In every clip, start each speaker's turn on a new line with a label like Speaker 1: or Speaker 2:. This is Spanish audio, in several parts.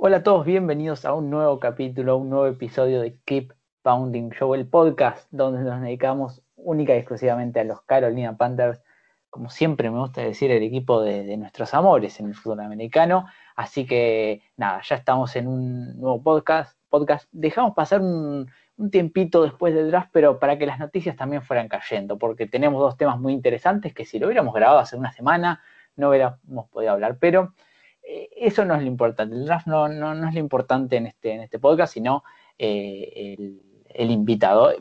Speaker 1: Hola a todos, bienvenidos a un nuevo capítulo, un nuevo episodio de Keep Pounding Show, el podcast donde nos dedicamos única y exclusivamente a los Carolina Panthers como siempre me gusta decir, el equipo de, nuestros amores en el fútbol americano. Así que nada, ya estamos en un nuevo podcast. podcast. Dejamos pasar un, tiempito después del draft, pero para que las noticias también fueran cayendo, porque tenemos dos temas muy interesantes que si lo hubiéramos grabado hace una semana no hubiéramos podido hablar. Pero eso no es lo importante. El draft no, no, es lo importante en este, en este podcast, sino eh, el, invitado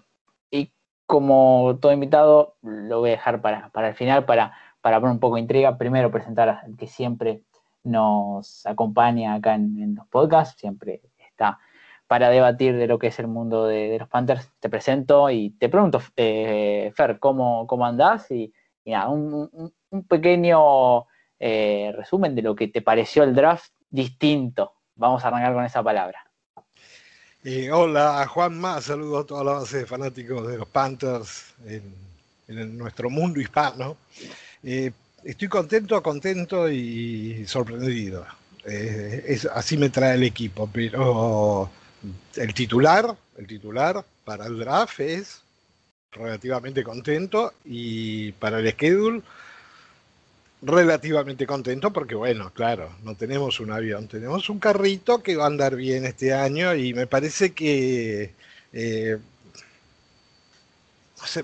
Speaker 1: como todo invitado, lo voy a dejar para, el final, para, para poner un poco de intriga. Primero presentar al que siempre nos acompaña acá en, los podcasts, siempre está para debatir de lo que es el mundo de, los Panthers. Te presento y te pregunto, eh, Fer, ¿cómo, cómo andás? Y, nada, un, pequeño eh, resumen de lo que te pareció el draft distinto. Vamos a arrancar con esa palabra.
Speaker 2: Hola, Juanma, saludo a toda la base de fanáticos de los Panthers en, nuestro mundo hispano. Eh, estoy contento, contento y sorprendido. Eh, así me trae el equipo, pero el titular, el titular para el draft es relativamente contento y para el schedule relativamente contento porque, bueno, claro, no tenemos un avión, tenemos un carrito que va a andar bien este año y me parece que eh,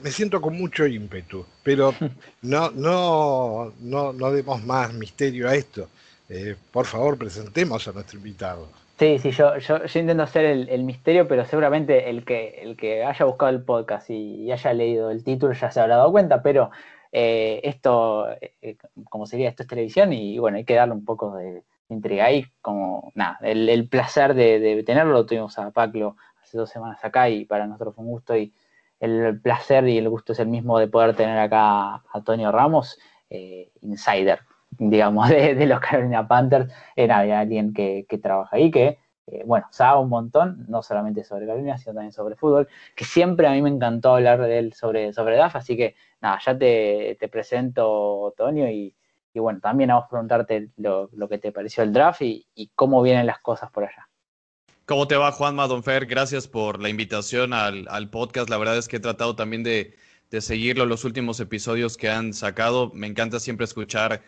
Speaker 2: me siento con mucho ímpetu, pero no, no, no, no demos más misterio a esto. Eh, por favor, presentemos a nuestro invitado.
Speaker 1: Sí, sí, yo, yo, yo intento hacer el, misterio, pero seguramente el que, el que haya buscado el podcast y haya leído el título ya se habrá dado cuenta, pero eh, esto, eh, como sería, esto es televisión y, bueno, hay que darle un poco de, intriga ahí, como nada, el, placer de, tenerlo, lo tuvimos a Paclo hace dos semanas acá y para nosotros fue un gusto y el placer y el gusto es el mismo de poder tener acá a Antonio Ramos, eh, insider, digamos, de, los Carolina Panthers, era alguien que, que trabaja ahí, que eh, bueno, sabe un montón, no solamente sobre Carolina, sino también sobre fútbol, que siempre a mí me encantó hablar de él sobre, sobre DAF, así que nada, ya te, presento, Tonio, y, bueno, también vamos a preguntarte lo, que te pareció el draft y, cómo vienen las cosas por allá.
Speaker 3: ¿Cómo te va, Juan Madonfer? Gracias por la invitación al, podcast. La verdad es que he tratado también de, seguirlo los últimos episodios que han sacado. Me encanta siempre escuchar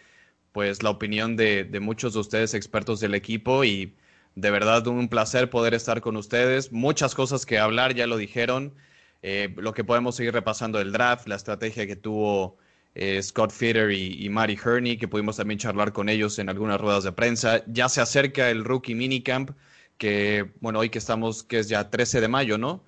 Speaker 3: pues la opinión de, de muchos de ustedes, expertos del equipo, y de verdad, un placer poder estar con ustedes. Muchas cosas que hablar, ya lo dijeron. Eh, lo que podemos seguir repasando del draft, la estrategia que tuvo eh, Scott Fitter y, y Mari Herney, que pudimos también charlar con ellos en algunas ruedas de prensa. Ya se acerca el rookie minicamp, que, bueno, hoy que estamos, que es ya 13 de mayo, ¿no?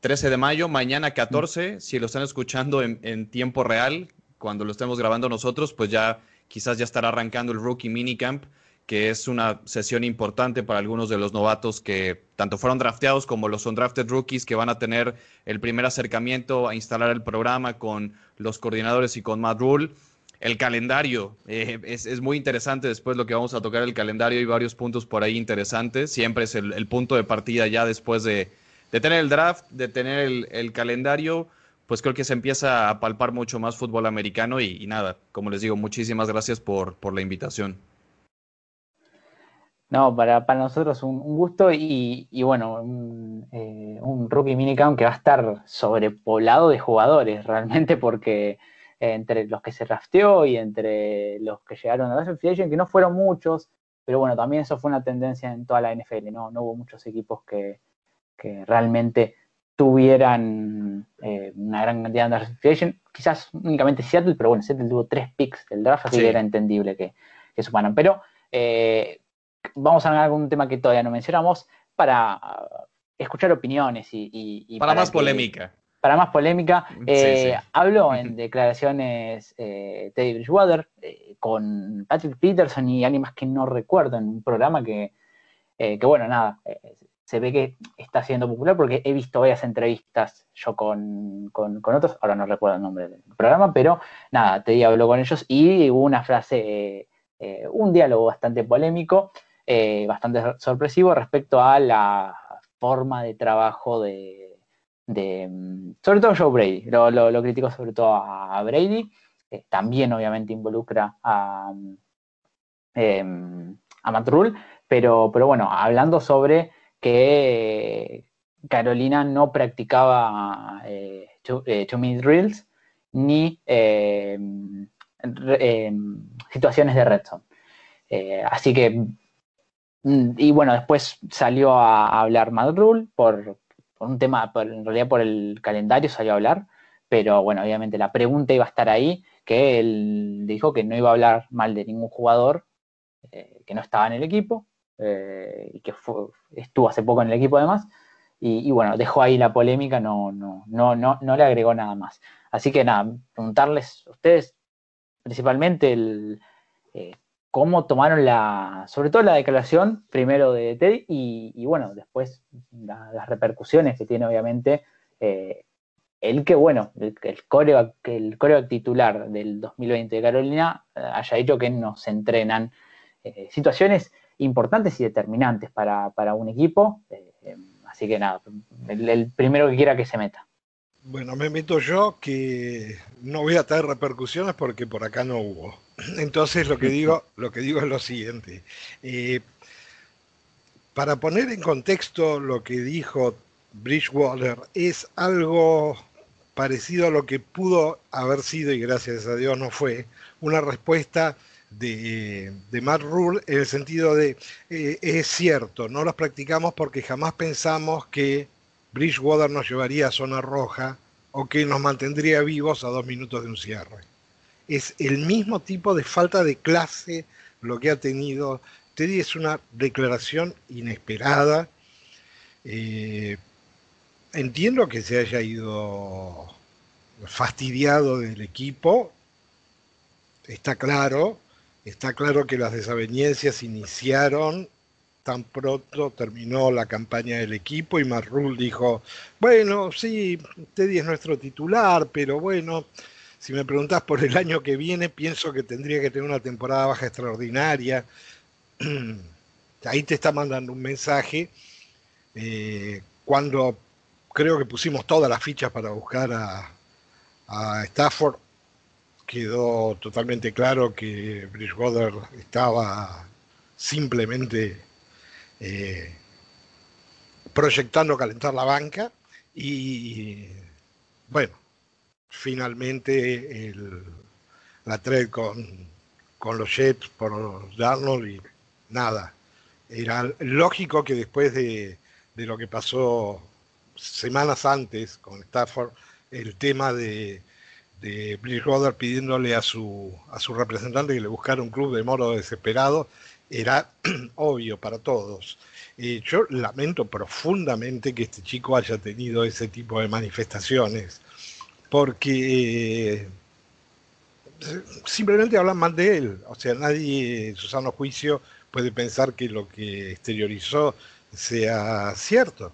Speaker 3: 13 de mayo, mañana 14, si lo están escuchando en, en tiempo real, cuando lo estemos grabando nosotros, pues ya quizás ya estará arrancando el rookie minicamp que es una sesión importante para algunos de los novatos que tanto fueron drafteados como los undrafted rookies que van a tener el primer acercamiento a instalar el programa con los coordinadores y con Matt Rule. El calendario eh, es, muy interesante después lo que vamos a tocar el calendario y varios puntos por ahí interesantes. Siempre es el, punto de partida ya después de, tener el draft, de tener el, calendario pues creo que se empieza a palpar mucho más fútbol americano y, nada, como les digo, muchísimas gracias por, por la invitación.
Speaker 1: No, para, para nosotros un, un gusto y, y bueno, un, eh, un, rookie minicamp que va a estar sobrepoblado de jugadores realmente porque eh, entre los que se rafteó y entre los que llegaron a la Association, que no fueron muchos, pero bueno, también eso fue una tendencia en toda la NFL, ¿no? No hubo muchos equipos que, que realmente tuvieran eh, una gran cantidad de Association, quizás únicamente Seattle, pero bueno, Seattle tuvo tres picks del draft, así que era entendible que, que sumaran. Pero eh, vamos a hablar de algún tema que todavía no mencionamos para escuchar opiniones y...
Speaker 3: para, más polémica.
Speaker 1: para más polémica, eh, habló en declaraciones eh, Teddy Bridgewater eh, con Patrick Peterson y alguien más que no recuerdo en un programa que, que bueno, nada, se ve que está siendo popular porque he visto varias entrevistas yo con, otros, ahora no recuerdo el nombre del programa, pero nada, Teddy habló con ellos y hubo una frase, un diálogo bastante polémico, bastante sorpresivo respecto a la forma de trabajo de mm, sobre todo Joe Brady, lo, lo, critico sobre todo a, Brady, también obviamente involucra a, eh, a Matt Rule, pero, bueno, hablando sobre que Carolina no practicaba eh, two, eh, drills ni em, em, situaciones de red zone. Eh, así que, mm, y bueno, después salió a, hablar Matt Rule por, por un tema, en realidad por el calendario salió a hablar, pero bueno, obviamente la pregunta iba a estar ahí, que él dijo que no iba a hablar mal de ningún jugador eh, que no estaba en el equipo, eh, y que estuvo hace poco en el equipo además, y, bueno, dejó ahí la polémica, no, no, no, no, no le agregó nada más. Así que nada, preguntarles a ustedes principalmente el, eh, cómo tomaron la, sobre todo la declaración primero de Teddy y, bueno, después las repercusiones que tiene obviamente eh, el que, bueno, el, el coreback, el titular del 2020 de Carolina eh, haya dicho que no se entrenan eh, situaciones importantes y determinantes para, un equipo. así que nada, el primero que quiera que se meta.
Speaker 2: Bueno, me meto yo que no voy a traer repercusiones porque por acá no hubo. Entonces lo que digo, lo que digo es lo siguiente. Eh, para poner en contexto lo que dijo Bridgewater, es algo parecido a lo que pudo haber sido, y gracias a Dios no fue, una respuesta de, Matt Rule en el sentido de, eh, es cierto, no los practicamos porque jamás pensamos que Bridgewater nos llevaría a zona roja o que nos mantendría vivos a dos minutos de un cierre. Es el mismo tipo de falta de clase lo que ha tenido. Teddy es una declaración inesperada. Eh, entiendo que se haya ido fastidiado del equipo, está claro, está claro que las desavenencias iniciaron tan pronto terminó la campaña del equipo y Marrul dijo, bueno, sí, Teddy es nuestro titular, pero bueno, si me preguntas por el año que viene, pienso que tendría que tener una temporada baja extraordinaria. Ahí te está mandando un mensaje. Eh, cuando creo que pusimos todas las fichas para buscar a, Stafford, quedó totalmente claro que Bridgewater estaba simplemente eh, proyectando calentar la banca y bueno, finalmente la trade con, los Jets por Darnold y nada. Era lógico que después de, lo que pasó semanas antes con Stafford, el tema de, de Bridgewater pidiéndole a su, a su representante que le buscara un club de moro desesperado, era obvio para todos. Eh, yo lamento profundamente que este chico haya tenido ese tipo de manifestaciones, porque eh, simplemente hablan mal de él. O sea, nadie en juicio puede pensar que lo que exteriorizó sea cierto.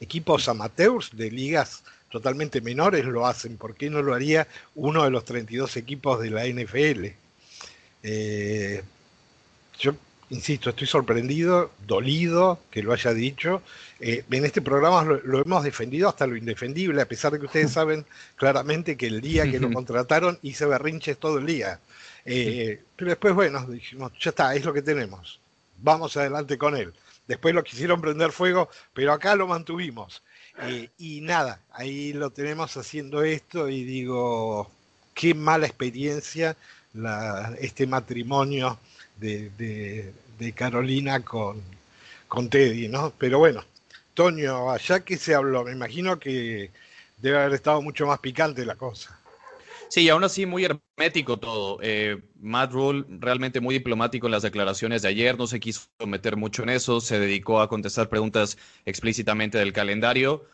Speaker 2: Equipos amateurs de ligas totalmente menores lo hacen. ¿Por qué no lo haría uno de los 32 equipos de la NFL? Eh, yo insisto, estoy sorprendido, dolido que lo haya dicho. Eh, en este programa lo, hemos defendido hasta lo indefendible, a pesar de que ustedes saben claramente que el día que lo contrataron hice berrinches todo el día. Eh, pero después, bueno, dijimos, ya está, es lo que tenemos. Vamos adelante con él. Después lo quisieron prender fuego, pero acá lo mantuvimos. Eh, y nada, ahí lo tenemos haciendo esto y digo, qué mala experiencia este matrimonio de, Carolina con, con Teddy, ¿no? Pero bueno, Toño, allá que se habló, me imagino que debe haber estado mucho más picante la cosa.
Speaker 3: Sí, y aún así muy hermético todo. Eh, Matt Rule realmente muy diplomático en las declaraciones de ayer, no se quiso meter mucho en eso, se dedicó a contestar preguntas explícitamente del calendario.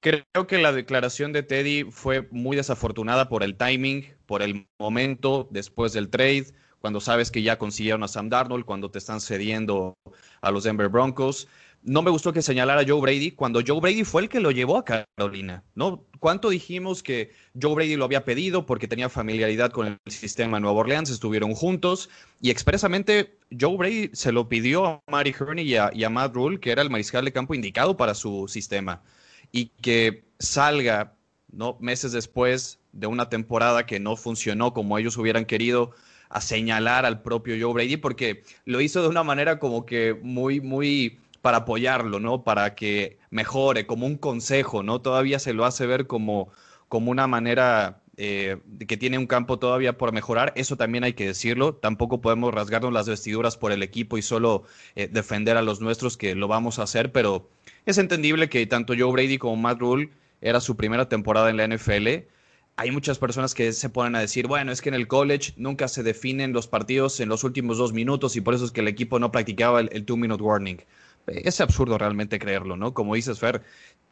Speaker 3: Creo que la declaración de Teddy fue muy desafortunada por el timing, por el momento después del trade, cuando sabes que ya consiguieron a Sam Darnold, cuando te están cediendo a los Denver Broncos. No me gustó que señalara a Joe Brady cuando Joe Brady fue el que lo llevó a Carolina, ¿no? ¿Cuánto dijimos que Joe Brady lo había pedido porque tenía familiaridad con el sistema de Nueva Orleans, estuvieron juntos y expresamente Joe Brady se lo pidió a Mari Herney y a, y a Matt Rule, que era el mariscal de campo indicado para su sistema y que salga ¿no? meses después de una temporada que no funcionó como ellos hubieran querido a señalar al propio Joe Brady porque lo hizo de una manera como que muy, muy para apoyarlo, ¿no? Para que mejore, como un consejo, ¿no? Todavía se lo hace ver como, como una manera eh, que tiene un campo todavía por mejorar, eso también hay que decirlo. Tampoco podemos rasgarnos las vestiduras por el equipo y solo eh, defender a los nuestros, que lo vamos a hacer, pero es entendible que tanto Joe Brady como Matt Rule era su primera temporada en la NFL. Hay muchas personas que se ponen a decir, bueno, es que en el college nunca se definen los partidos en los últimos dos minutos y por eso es que el equipo no practicaba el, two-minute warning. Es absurdo realmente creerlo, ¿no? Como dices, Fer,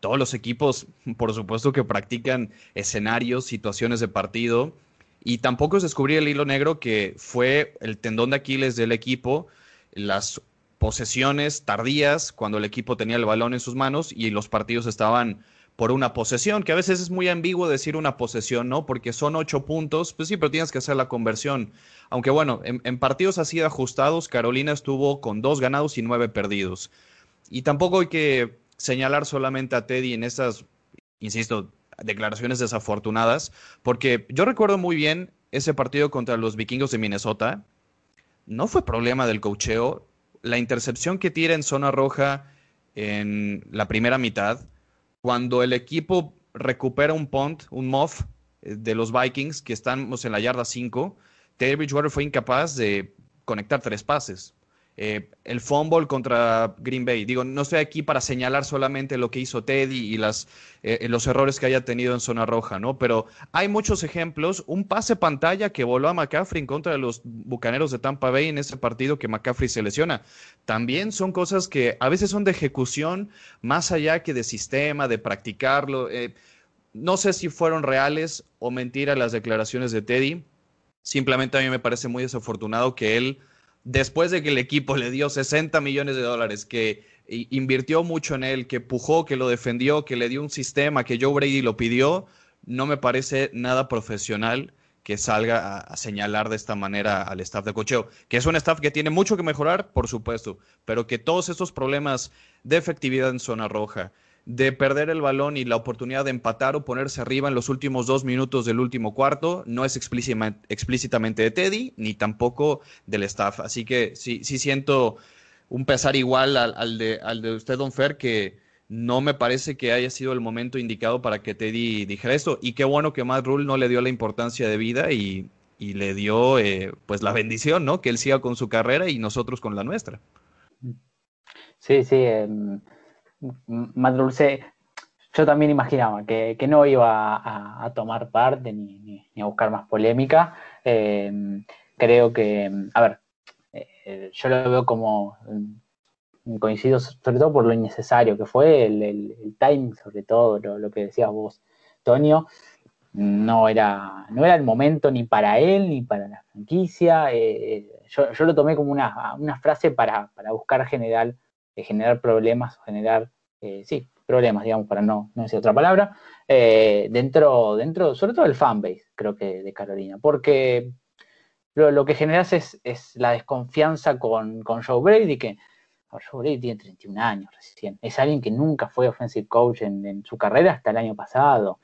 Speaker 3: todos los equipos, por supuesto que practican escenarios, situaciones de partido, y tampoco es descubrir el hilo negro que fue el tendón de Aquiles del equipo, las posesiones tardías cuando el equipo tenía el balón en sus manos y los partidos estaban por una posesión, que a veces es muy ambiguo decir una posesión, ¿no? Porque son ocho puntos, pues sí, pero tienes que hacer la conversión. Aunque bueno, en, partidos así ajustados, Carolina estuvo con dos ganados y nueve perdidos. Y tampoco hay que señalar solamente a Teddy en estas, insisto, declaraciones desafortunadas, porque yo recuerdo muy bien ese partido contra los vikingos de Minnesota. No fue problema del cocheo. La intercepción que tira en zona roja en la primera mitad, cuando el equipo recupera un punt, un muff eh, de los Vikings que estamos en la yarda 5, Teddy Bridgewater fue incapaz de conectar tres pases. Eh, el fumble contra Green Bay. Digo, no estoy aquí para señalar solamente lo que hizo Teddy y eh, los errores que haya tenido en zona roja, ¿no? Pero hay muchos ejemplos. Un pase pantalla que voló a McCaffrey en contra de los bucaneros de Tampa Bay en ese partido que McCaffrey se lesiona. También son cosas que a veces son de ejecución más allá que de sistema, de practicarlo. Eh, no sé si fueron reales o mentiras las declaraciones de Teddy. Simplemente a mí me parece muy desafortunado que él después de que el equipo le dio 60 millones de dólares, que invirtió mucho en él, que pujó, que lo defendió, que le dio un sistema, que Joe Brady lo pidió, no me parece nada profesional que salga a, señalar de esta manera al staff de cocheo, que es un staff que tiene mucho que mejorar, por supuesto, pero que todos estos problemas de efectividad en zona roja, de perder el balón y la oportunidad de empatar o ponerse arriba en los últimos dos minutos del último cuarto no es explícitamente de Teddy ni tampoco del staff. Así que sí, sí siento un pesar igual al, de, al de usted, Don Fer, que no me parece que haya sido el momento indicado para que Teddy dijera esto. Y qué bueno que Matt Rule no le dio la importancia de vida y, le dio eh, pues la bendición, ¿no? Que él siga con su carrera y nosotros con la nuestra.
Speaker 1: Sí, sí. Em, más dulce, yo también imaginaba que, no iba a, tomar parte ni, a buscar más polémica. Eh, creo que, a ver, eh, yo lo veo como mm, coincido sobre todo por lo innecesario que fue el, el, timing, sobre todo lo, que decías vos, Tonio. No era, no era el momento ni para él ni para la franquicia. Eh, yo, yo, lo tomé como una, una frase para, para buscar general generar problemas generar, eh, sí, problemas, digamos, para no, no decir otra palabra, eh, dentro, dentro, sobre todo el fanbase, creo que de Carolina, porque lo, que generas es, es, la desconfianza con, con Joe Brady, que Joe Brady tiene 31 años recién, es alguien que nunca fue offensive coach en, su carrera hasta el año pasado,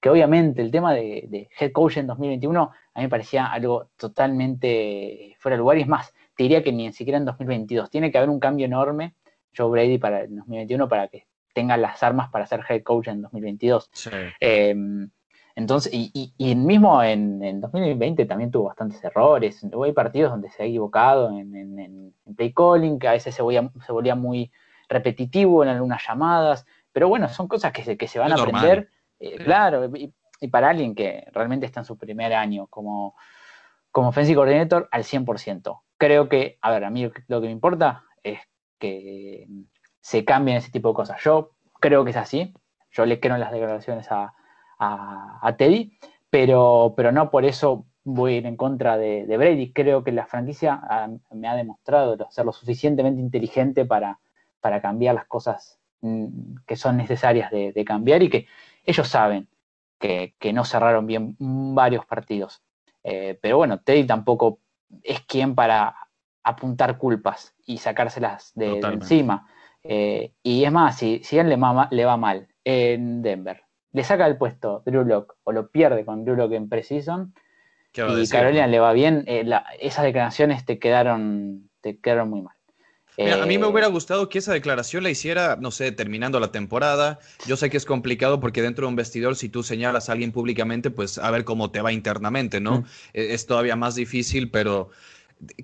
Speaker 1: que obviamente el tema de, de, head coach en 2021 a mí me parecía algo totalmente fuera de lugar y es más, te diría que ni siquiera en 2022, tiene que haber un cambio enorme Joe Brady para el 2021 para que tenga las armas para ser head coach en 2022. Em, entonces, y, y, mismo en, 2020 también tuvo bastantes errores. Hay partidos donde se ha equivocado en, play calling, que a veces se volvía, se volvía, muy repetitivo en algunas llamadas. Pero bueno, son cosas que se, que se van a aprender. Eh, claro, y, para alguien que realmente está en su primer año como, como offensive coordinator al 100%. Creo que, a ver, a mí lo que me importa que se cambien ese tipo de cosas. Yo creo que es así, yo le creo en las declaraciones a, Teddy, pero, pero no por eso voy a ir en contra de, Brady. Creo que la franquicia me ha demostrado ser lo suficientemente inteligente para, para cambiar las cosas mm, que son necesarias de, cambiar y que ellos saben que, no cerraron bien varios partidos. Eh, pero bueno, Teddy tampoco es quien para apuntar culpas y sacárselas de, encima. Eh, y es más, si, si a él le, le, va mal en Denver, le saca el puesto Drew Lock o lo pierde con Drew Lock en Precision y Carolina le va bien, eh, esas declaraciones te quedaron, te quedaron muy mal.
Speaker 3: a mí me hubiera gustado que esa declaración la hiciera, no sé, terminando la temporada. Yo sé que es complicado porque dentro de un vestidor, si tú señalas a alguien públicamente, pues a ver cómo te va internamente, ¿no? Mm. E, es todavía más difícil, pero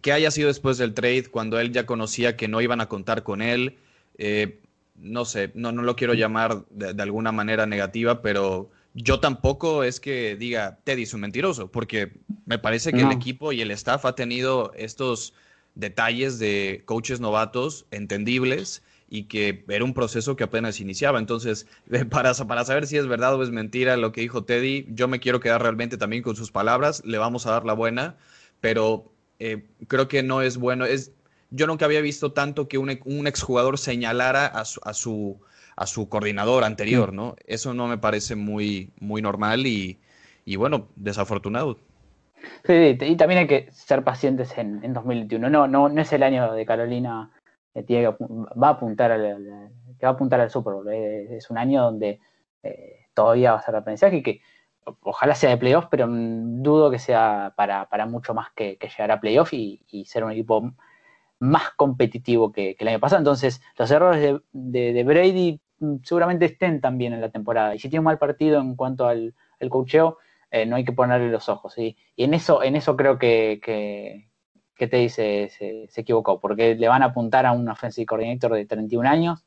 Speaker 3: que haya sido después del trade, cuando él ya conocía que no iban a contar con él, eh, no sé, no, no lo quiero llamar de, alguna manera negativa, pero yo tampoco es que diga Teddy es un mentiroso, porque me parece que el equipo y el staff ha tenido estos detalles de coaches novatos entendibles y que era un proceso que apenas iniciaba. Entonces, para, para saber si es verdad o es mentira lo que dijo Teddy, yo me quiero quedar realmente también con sus palabras, le vamos a dar la buena, pero eh, creo que no es bueno. Es, yo nunca había visto tanto que un, un exjugador señalara a su, a su, a su coordinador anterior. ¿no? Eso no me parece muy, muy normal y, y bueno, desafortunado.
Speaker 1: Sí, y también hay que ser pacientes en, en 2021. No, no, no es el año de Carolina que tiene va a apuntar al, que va a apuntar al Super Bowl. Es un año donde eh, todavía va a ser aprendizaje y que ojalá sea de playoff, pero dudo que sea para, mucho más que, llegar a playoff y, ser un equipo más competitivo que, el año pasado. Entonces, los errores de, Brady mm, seguramente estén también en la temporada. Y si tiene un mal partido en cuanto al, al coacheo, eh, no hay que ponerle los ojos. Y en eso, en eso creo que, que, que Teddy se, se, equivocó, porque le van a apuntar a un offensive coordinator de 31 años,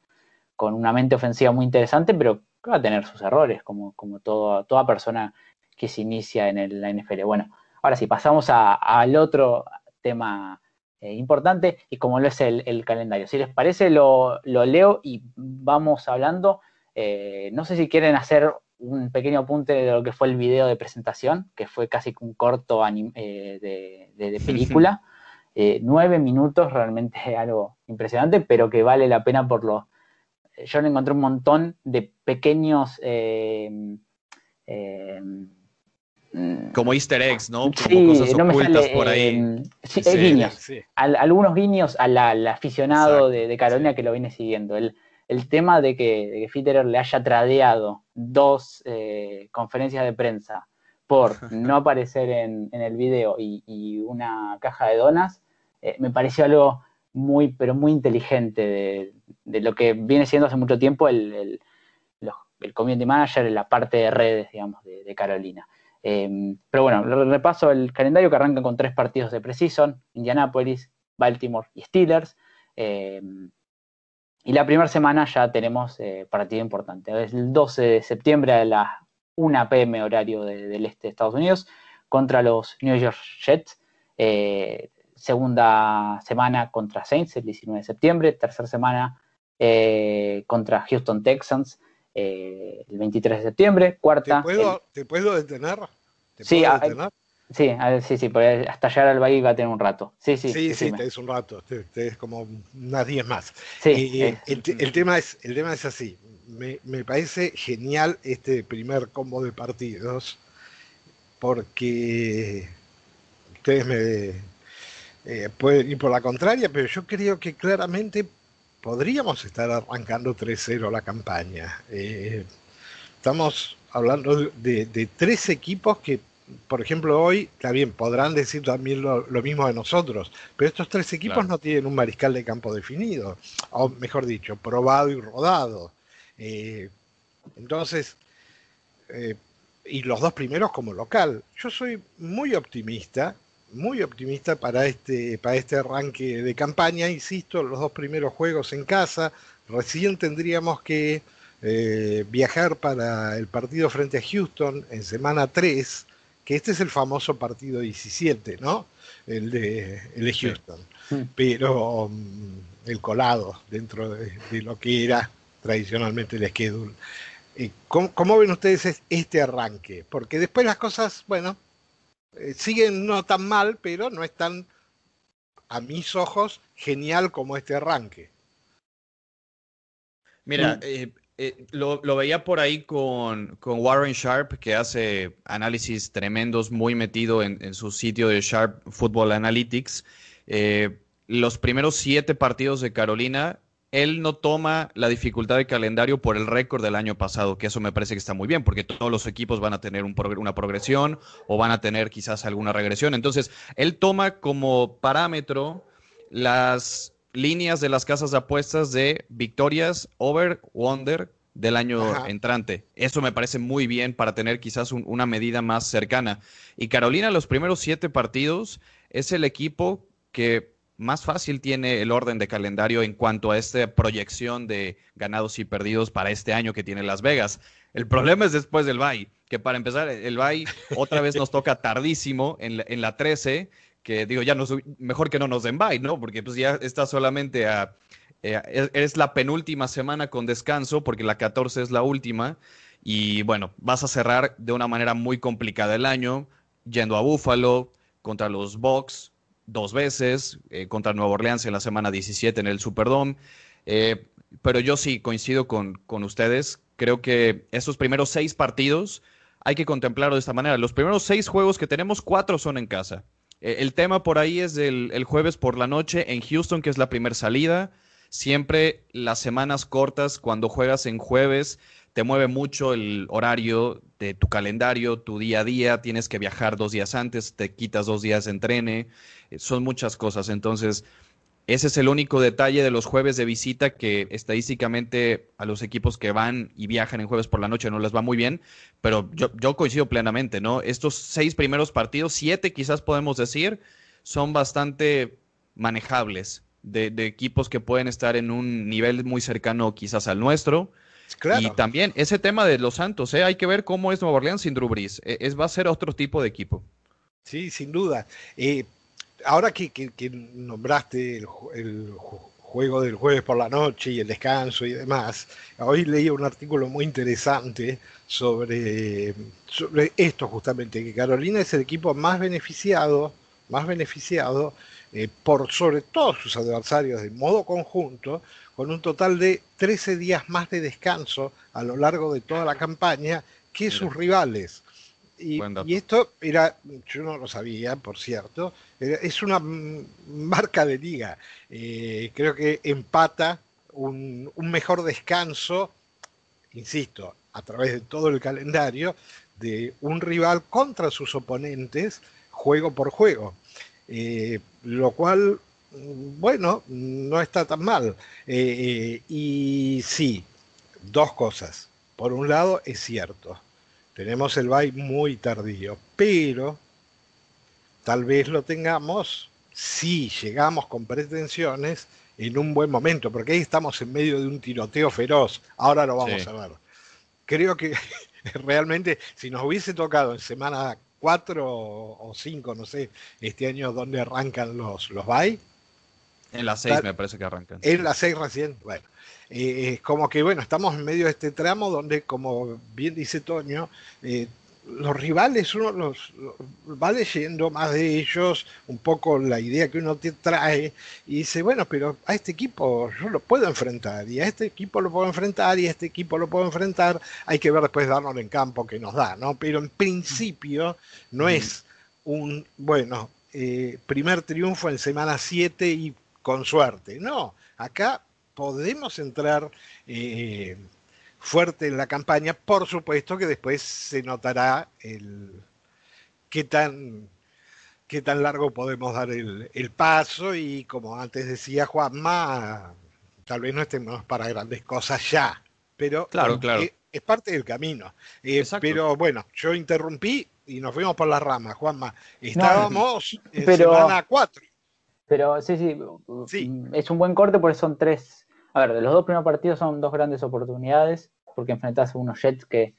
Speaker 1: con una mente ofensiva muy interesante, pero va a tener sus errores, como, como toda persona que se inicia en el, la NFL. Bueno, ahora sí, pasamos al otro tema eh, importante y como lo es el, calendario. Si les parece, lo, leo y vamos hablando. Eh, no sé si quieren hacer un pequeño apunte de lo que fue el video de presentación, que fue casi un corto eh, de, de, película. nueve minutos, realmente algo impresionante, pero que vale la pena por los yo encontré un montón de pequeños... Eh,
Speaker 3: eh, como easter eggs, ¿no? Como cosas ocultas por ahí.
Speaker 1: Eh, sí, guiños. algunos guiños al, aficionado de, Carolina que lo viene siguiendo. El, tema de que, Fitterer le haya tradeado dos conferencias de prensa por no aparecer en, el video y, una caja de donas, me pareció algo muy, pero muy inteligente de, de lo que viene siendo hace mucho tiempo el, el, el community manager la parte de redes, digamos, de, Carolina. Em, pero bueno, repaso el calendario que arranca con tres partidos de Precision, Indianapolis, Baltimore y Steelers. Em, y la primera semana ya tenemos eh, partido importante. Es el 12 de septiembre a las 1 pm horario del este de Estados Unidos contra los New York Jets. Eh, segunda semana contra Saints el 19 de septiembre. Tercera semana eh, contra Houston Texans eh, el 23 de septiembre. Cuarta.
Speaker 2: ¿Te puedo, ¿te puedo detener?
Speaker 1: sí, sí, sí, sí, hasta llegar al Bahía va a tener un rato. Sí, sí.
Speaker 2: Sí, sí, te es un rato, te, es como unas 10 más. Sí, eh, el, tema es, el tema es así. Me, me, parece genial este primer combo de partidos porque ustedes me pueden ir por la contraria, pero yo creo que claramente podríamos estar arrancando 3-0 la campaña. Eh, estamos hablando de, tres equipos que, por ejemplo, hoy, está bien, podrán decir también lo, mismo de nosotros, pero estos tres equipos no tienen un mariscal de campo definido, o mejor dicho, probado y rodado. Eh, entonces, eh, y los dos primeros como local. Yo soy muy optimista muy optimista para este, para este arranque de campaña. Insisto, los dos primeros juegos en casa. Recién tendríamos que eh, viajar para el partido frente a Houston en semana 3, que este es el famoso partido 17, ¿no? El de, el de Houston. Pero mm, el colado dentro de, lo que era tradicionalmente el schedule. ¿cómo, ven ustedes este arranque? Porque después las cosas, bueno, eh, siguen no tan mal, pero no están, a mis ojos, genial como este arranque.
Speaker 3: Mira, mm. eh, eh, lo, veía por ahí con, con, Warren Sharp, que hace análisis tremendos, muy metido en, su sitio de Sharp Football Analytics. los primeros siete partidos de Carolina él no toma la dificultad de calendario por el récord del año pasado, que eso me parece que está muy bien, porque todos los equipos van a tener una progresión o van a tener quizás alguna regresión. Entonces, él toma como parámetro las líneas de las casas de apuestas de victorias over wonder del año entrante. Eso me parece muy bien para tener quizás una medida más cercana. Y Carolina, los primeros siete partidos, es el equipo que más fácil tiene el orden de calendario en cuanto a esta proyección de ganados y perdidos para este año que tiene Las Vegas. El problema es después del bye, que para empezar, el bye otra vez nos toca tardísimo en la, en la 13, que digo, ya mejor que no nos den bye, ¿no? Porque pues ya está solamente a, eh, es la penúltima semana con descanso, porque la 14 es la última, y bueno, vas a cerrar de una manera muy complicada el año, yendo a Buffalo contra los Bucks, dos veces, eh, contra Nueva Orleans en la semana 17 en el Superdome. Eh, pero yo sí coincido con, con, ustedes. Creo que esos primeros seis partidos hay que contemplarlo de esta manera. Los primeros seis juegos que tenemos, cuatro son en casa. Eh, el tema por ahí es del el jueves por la noche en Houston, que es la primera salida. Siempre las semanas cortas, cuando juegas en jueves, te mueve mucho el horario de tu calendario, tu día a día, tienes que viajar dos días antes, te quitas dos días de entrene, eh, son muchas cosas. Entonces, ese es el único detalle de los jueves de visita que estadísticamente a los equipos que van y viajan en jueves por la noche no les va muy bien, pero yo, yo coincido plenamente, ¿no? Estos seis primeros partidos, siete quizás podemos decir, son bastante manejables de, de equipos que pueden estar en un nivel muy cercano quizás al nuestro. Y también ese tema de los Santos, ¿eh? hay que ver cómo es Nueva Orleans sin Drew Brees. E, es, va a ser otro tipo de equipo.
Speaker 2: Sí, sin duda. Eh, ahora que, nombraste el, juego del jueves por la noche y el descanso y demás, hoy leí un artículo muy interesante sobre, sobre esto justamente, que Carolina es el equipo más beneficiado, más beneficiado eh, por sobre todos sus adversarios de modo conjunto, con un total de 13 días más de descanso a lo largo de toda la campaña que sus rivales. Y, esto era, yo no lo sabía, por cierto, es una marca de liga. Eh, creo que empata un, un, mejor descanso, insisto, a través de todo el calendario, de un rival contra sus oponentes, juego por juego. Eh, lo cual, bueno, no está tan mal. Eh, y sí, dos cosas. Por un lado, es cierto, tenemos el bye muy tardío, pero tal vez lo tengamos si llegamos con pretensiones en un buen momento, porque ahí estamos en medio de un tiroteo feroz. Ahora lo vamos a ver. Creo que realmente, si nos hubiese tocado en semana cuatro o cinco, no sé, este año donde arrancan los, los.
Speaker 3: En las seis me parece que arrancan.
Speaker 2: En las seis recién, bueno. Eh, es como que, bueno, estamos en medio de este tramo donde, como bien dice Toño, eh, los rivales uno los, va leyendo más de ellos, un poco la idea que uno te trae, y dice, bueno, pero a este equipo yo lo puedo enfrentar, y a este equipo lo puedo enfrentar, y a este equipo lo puedo enfrentar, hay que ver después darnos en campo que nos da, ¿no? Pero en principio no es un, bueno, eh, primer triunfo en semana 7 y con suerte, no, acá podemos entrar... Eh, fuerte en la campaña, por supuesto que después se notará el qué tan, qué tan largo podemos dar el, paso y como antes decía Juanma, tal vez no estemos para grandes cosas ya, pero
Speaker 3: claro, claro.
Speaker 2: Es, parte del camino. Eh, pero bueno, yo interrumpí y nos fuimos por las ramas, Juanma. Estábamos en semana 4.
Speaker 1: Pero sí, sí, sí, es un buen corte porque son tres. A ver, de los dos primeros partidos son dos grandes oportunidades, porque enfrentas a unos Jets que,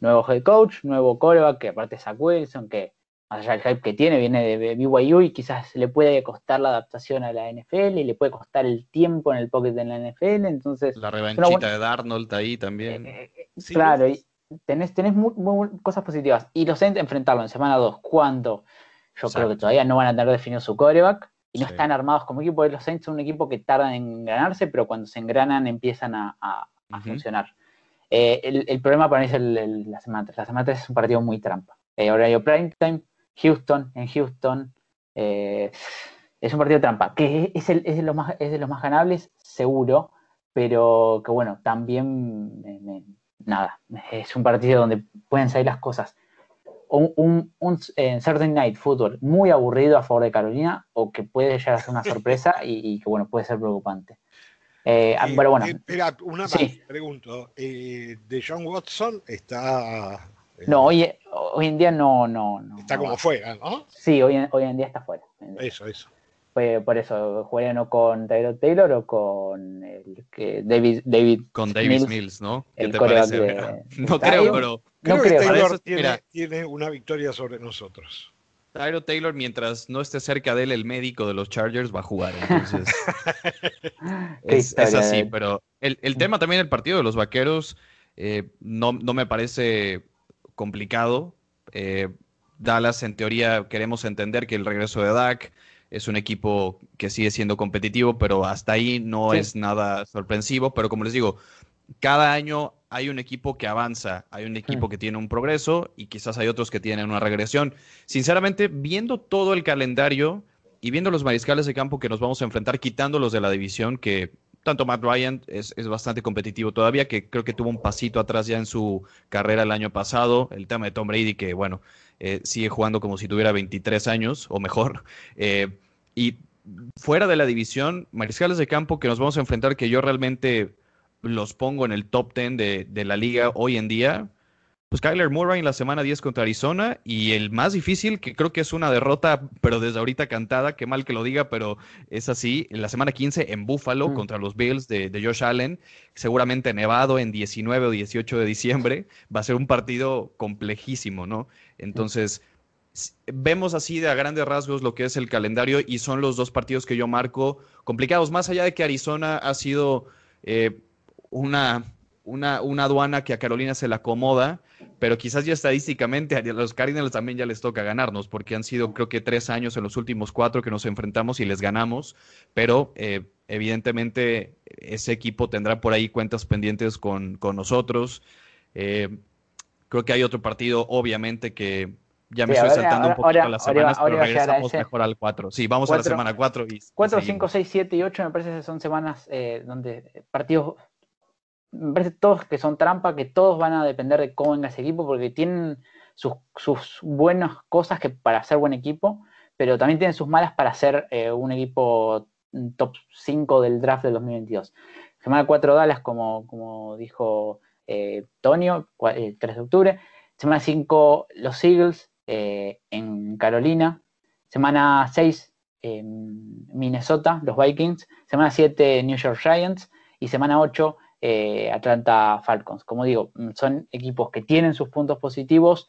Speaker 1: nuevo head coach, nuevo coreback, que aparte es Zach Wilson, que más allá del hype que tiene, viene de BYU y quizás le puede costar la adaptación a la NFL y le puede costar el tiempo en el pocket de la NFL, entonces...
Speaker 3: La revanchita de Darnold ahí también.
Speaker 1: Eh, eh, claro, y tenés, tenés cosas positivas. Y los Saints enfrentarlo en semana 2, cuando yo creo que todavía no van a tener definido su coreback y no están armados como equipo. Los Saints son un equipo que tardan en ganarse, pero cuando se engranan empiezan a, funcionar. Eh, el, problema para mí es el, la semana 3. La semana 3 es un partido muy trampa. Eh, horario prime time, Houston, en Houston. Eh, es un partido trampa, que es, el, es, de los más, es de los más ganables, seguro, pero que bueno, también, nada, es un partido donde pueden salir las cosas. Un, un, un Saturday Night Football muy aburrido a favor de Carolina o que puede llegar a ser una sorpresa y, que bueno, puede ser preocupante.
Speaker 2: Eh, ah, bueno, bueno. Espera, una más, pregunto. Eh, ¿De John Watson está
Speaker 1: eh, no, hoy, hoy en día no, no,
Speaker 2: Está como fuera, ¿no?
Speaker 1: Sí, hoy, hoy en día está fuera.
Speaker 2: Eso, eso
Speaker 1: por eso, jugaría no con Tyrod Taylor o con el que David, David
Speaker 3: Con David Mills, ¿no? ¿Qué te parece? no creo, pero.
Speaker 2: Creo que Taylor tiene, una victoria sobre nosotros.
Speaker 3: Tyrod Taylor, mientras no esté cerca de él el médico de los Chargers, va a jugar. Entonces, es, así, pero el, el, tema también del partido de los vaqueros eh, no, no, me parece complicado. Eh, Dallas, en teoría, queremos entender que el regreso de Dak, es un equipo que sigue siendo competitivo, pero hasta ahí no es nada sorpresivo. Pero como les digo, cada año hay un equipo que avanza, hay un equipo que tiene un progreso y quizás hay otros que tienen una regresión. Sinceramente, viendo todo el calendario y viendo los mariscales de campo que nos vamos a enfrentar, quitándolos de la división, que tanto Matt Ryan es, bastante competitivo todavía, que creo que tuvo un pasito atrás ya en su carrera el año pasado. El tema de Tom Brady, que bueno, eh, sigue jugando como si tuviera 23 años o mejor. Eh, y fuera de la división, mariscales de campo que nos vamos a enfrentar, que yo realmente los pongo en el top 10 de, de la liga hoy en día, pues Kyler Murray en la semana 10 contra Arizona y el más difícil, que creo que es una derrota, pero desde ahorita cantada, qué mal que lo diga, pero es así, en la semana 15 en Buffalo mm. contra los Bills de, de, Josh Allen, seguramente nevado en 19 o 18 de diciembre, va a ser un partido complejísimo, ¿no? Entonces, vemos así de a grandes rasgos lo que es el calendario y son los dos partidos que yo marco complicados, más allá de que Arizona ha sido eh, una una, una, aduana que a Carolina se la acomoda, pero quizás ya estadísticamente a los Cardinals también ya les toca ganarnos, porque han sido creo que tres años en los últimos cuatro que nos enfrentamos y les ganamos, pero eh, evidentemente ese equipo tendrá por ahí cuentas pendientes con, con nosotros. Eh, creo que hay otro partido, obviamente, que ya me estoy saltando un poquito las semanas, pero regresamos mejor al 4. Sí, vamos a la semana 4.
Speaker 1: 4, 5, 6, 7 y 8 me parece que son semanas eh, donde partidos me parece todos que son trampa, que todos van a depender de cómo venga ese equipo, porque tienen sus, buenas cosas que para ser buen equipo, pero también tienen sus malas para ser eh, un equipo top 5 del draft del 2022. Semana 4 Dallas, como, como dijo eh, Tonio, el 3 de octubre. Semana 5 los Eagles eh, en Carolina. Semana 6 Minnesota, los Vikings. Semana 7 New York Giants. Y semana 8 eh, Atlanta Falcons. Como digo, mm, son equipos que tienen sus puntos positivos,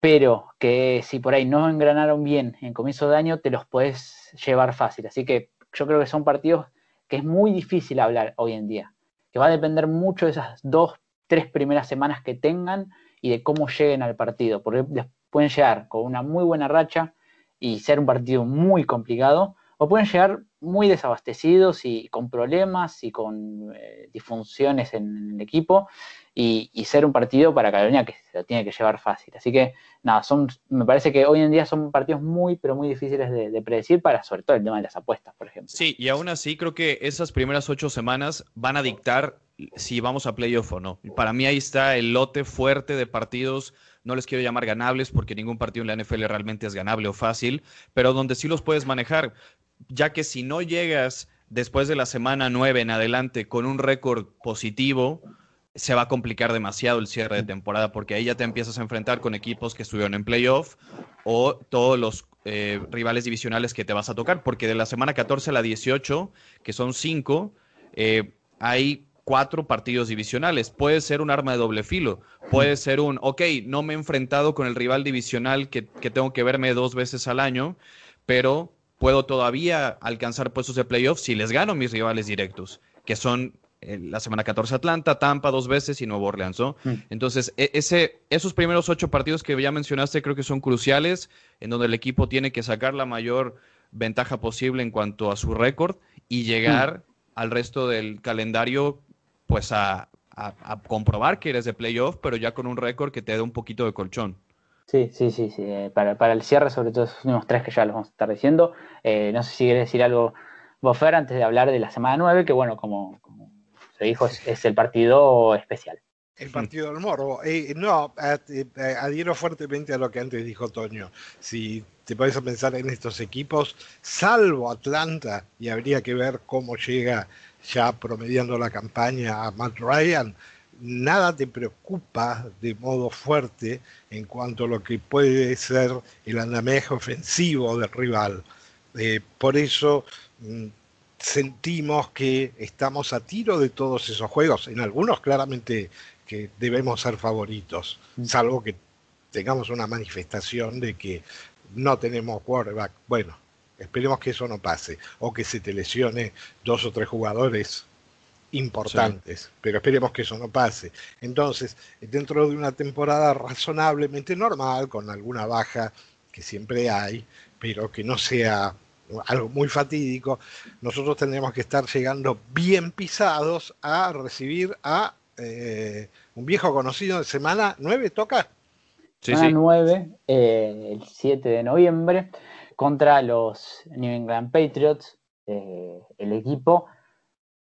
Speaker 1: pero que si por ahí no engranaron bien en comienzo de año, te los puedes llevar fácil. Así que yo creo que son partidos que es muy difícil hablar hoy en día, que va a depender mucho de esas dos, tres primeras semanas que tengan y de cómo lleguen al partido, porque pueden llegar con una muy buena racha y ser un partido muy complicado, o pueden llegar muy desabastecidos y con problemas y con eh, disfunciones en el equipo y, ser un partido para Carolina que se lo tiene que llevar fácil. Así que nada, son, me parece que hoy en día son partidos muy, pero muy difíciles de, predecir para sobre todo el tema de las apuestas, por ejemplo.
Speaker 3: Sí, y aún así creo que esas primeras ocho semanas van a dictar si vamos a playoff o no. Para mí ahí está el lote fuerte de partidos no les quiero llamar ganables porque ningún partido en la NFL realmente es ganable o fácil, pero donde sí los puedes manejar ya que si no llegas después de la semana 9 en adelante con un récord positivo, se va a complicar demasiado el cierre de temporada porque ahí ya te empiezas a enfrentar con equipos que estuvieron en playoff o todos los eh, rivales divisionales que te vas a tocar, porque de la semana 14 a la 18, que son cinco, eh, hay cuatro partidos divisionales. Puede ser un arma de doble filo, puede ser un, ok, no me he enfrentado con el rival divisional que, que tengo que verme dos veces al año, pero puedo todavía alcanzar puestos de playoff si les gano mis rivales directos, que son la semana 14 Atlanta, Tampa dos veces y Nuevo Orleans, ¿no? Mm. Entonces, e, ese, esos primeros ocho partidos que ya mencionaste creo que son cruciales, en donde el equipo tiene que sacar la mayor ventaja posible en cuanto a su récord y llegar mm. al resto del calendario, pues a, comprobar que eres de playoff, pero ya con un récord que te dé un poquito de colchón.
Speaker 1: Sí, sí, sí, sí. Eh, para, para, el cierre, sobre todo esos últimos tres que ya los vamos a estar diciendo, eh, no sé si quieres decir algo, Bofer, antes de hablar de la semana 9, que bueno, como, se dijo, es, el partido especial.
Speaker 2: El partido del morbo. Eh, no, adhiero fuertemente a lo que antes dijo Toño. Si te pones a pensar en estos equipos, salvo Atlanta, y habría que ver cómo llega ya promediando la campaña a Matt Ryan, nada te preocupa de modo fuerte en cuanto a lo que puede ser el andamiaje ofensivo del rival. Eh, por eso mm, sentimos que estamos a tiro de todos esos juegos. En algunos claramente que debemos ser favoritos, mm. salvo que tengamos una manifestación de que no tenemos quarterback. Bueno, esperemos que eso no pase, o que se te lesione dos o tres jugadores importantes, pero esperemos que eso no pase. Entonces, dentro de una temporada razonablemente normal, con alguna baja que siempre hay, pero que no sea algo muy fatídico, nosotros tendremos que estar llegando bien pisados a recibir a eh, un viejo conocido de semana 9, ¿toca?
Speaker 1: Sí, semana 9, eh, el 7 de noviembre, contra los New England Patriots, eh, el equipo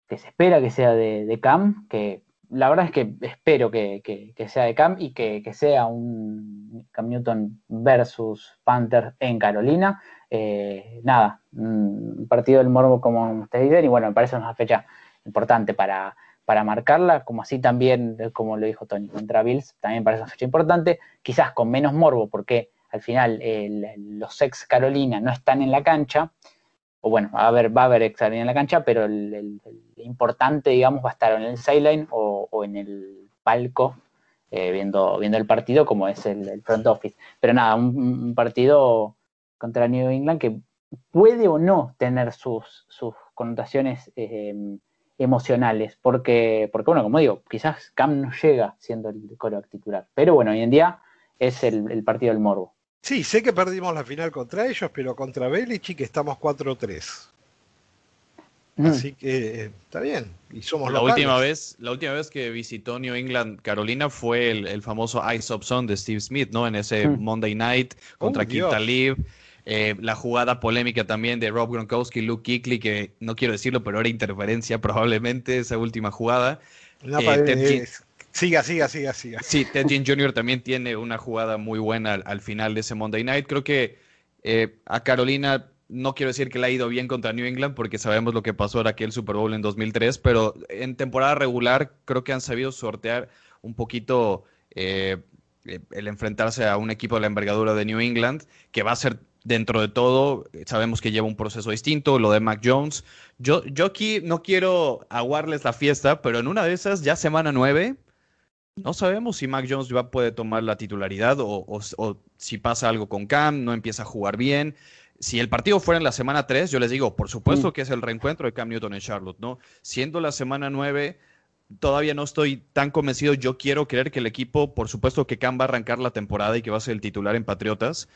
Speaker 1: que se espera que sea de, Cam, que la verdad es que espero que, sea de Cam y que, sea un Cam Newton versus Panther en Carolina. Eh, nada, un partido del Morbo como ustedes dicen, y bueno, me parece una fecha importante para, para marcarla, como así también, como lo dijo Tony, contra Bills, también parece una fecha importante, quizás con menos morbo, porque al final los ex Carolina no están en la cancha, o bueno, va a haber, va a haber en la cancha, pero el, importante, digamos, va a estar en el sideline o, en el palco eh, viendo, viendo el partido, como es el, front office. Pero nada, un, partido contra New England que puede o no tener sus, sus connotaciones eh, emocionales, porque, porque, bueno, como digo, quizás Cam no llega siendo el coreback titular, pero bueno, hoy en día es el partido del morbo.
Speaker 2: Sí, sé que perdimos la final contra ellos, pero contra Belichick estamos 4-3. Mm. Así que está bien. Y somos
Speaker 3: la última vez, la última vez que visitó New England Carolina fue el, famoso Ice of Sun de Steve Smith, ¿no? En ese mm. Monday Night contra Quinta Live. Eh, la jugada polémica también de Rob Gronkowski y Luke Kuechly, que no quiero decirlo, pero era interferencia probablemente esa última jugada.
Speaker 2: Eh, Siga, siga, siga, siga.
Speaker 3: Sí, Ted Ginn Jr. también tiene una jugada muy buena al, final de ese Monday Night. Creo que eh, a Carolina no quiero decir que le ha ido bien contra New England porque sabemos lo que pasó en aquel Super Bowl en 2003, pero en temporada regular creo que han sabido sortear un poquito eh, el enfrentarse a un equipo de la envergadura de New England, que va a ser dentro de todo, sabemos que lleva un proceso distinto, lo de Mac Jones. Yo, yo aquí no quiero aguarles la fiesta, pero en una de esas, ya semana 9, no sabemos si Mac Jones ya puede tomar la titularidad o, si pasa algo con Cam, no empieza a jugar bien. Si el partido fuera en la semana 3, yo les digo, por supuesto mm. que es el reencuentro de Cam Newton en Charlotte, ¿no? Siendo la semana 9, todavía no estoy tan convencido. Yo quiero creer que el equipo, por supuesto que Cam va a arrancar la temporada y que va a ser el titular en Patriotas,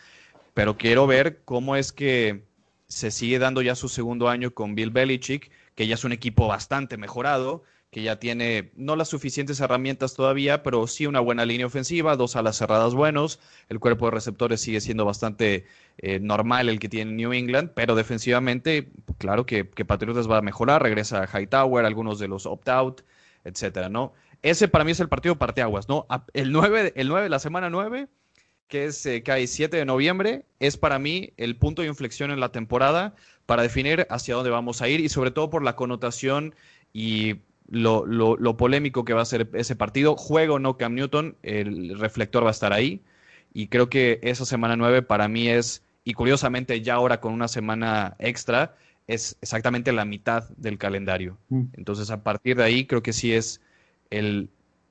Speaker 3: pero quiero ver cómo es que se sigue dando ya su segundo año con Bill Belichick, que ya es un equipo bastante mejorado que ya tiene no las suficientes herramientas todavía, pero sí una buena línea ofensiva, dos alas cerradas buenos, el cuerpo de receptores sigue siendo bastante eh, normal el que tiene New England, pero defensivamente, claro que, Patriotas va a mejorar, regresa a Hightower, algunos de los opt-out, etcétera, ¿no? Ese para mí es el partido parteaguas, ¿no? El 9, el 9 la semana 9, que es eh, que hay 7 de noviembre, es para mí el punto de inflexión en la temporada para definir hacia dónde vamos a ir y sobre todo por la connotación y lo, lo, polémico que va a ser ese partido. Juego o no Cam Newton, el reflector va a estar ahí. Y creo que esa semana 9 para mí es, y curiosamente ya ahora con una semana extra, es exactamente la mitad del calendario. Mm. Entonces a partir de ahí creo que sí es el,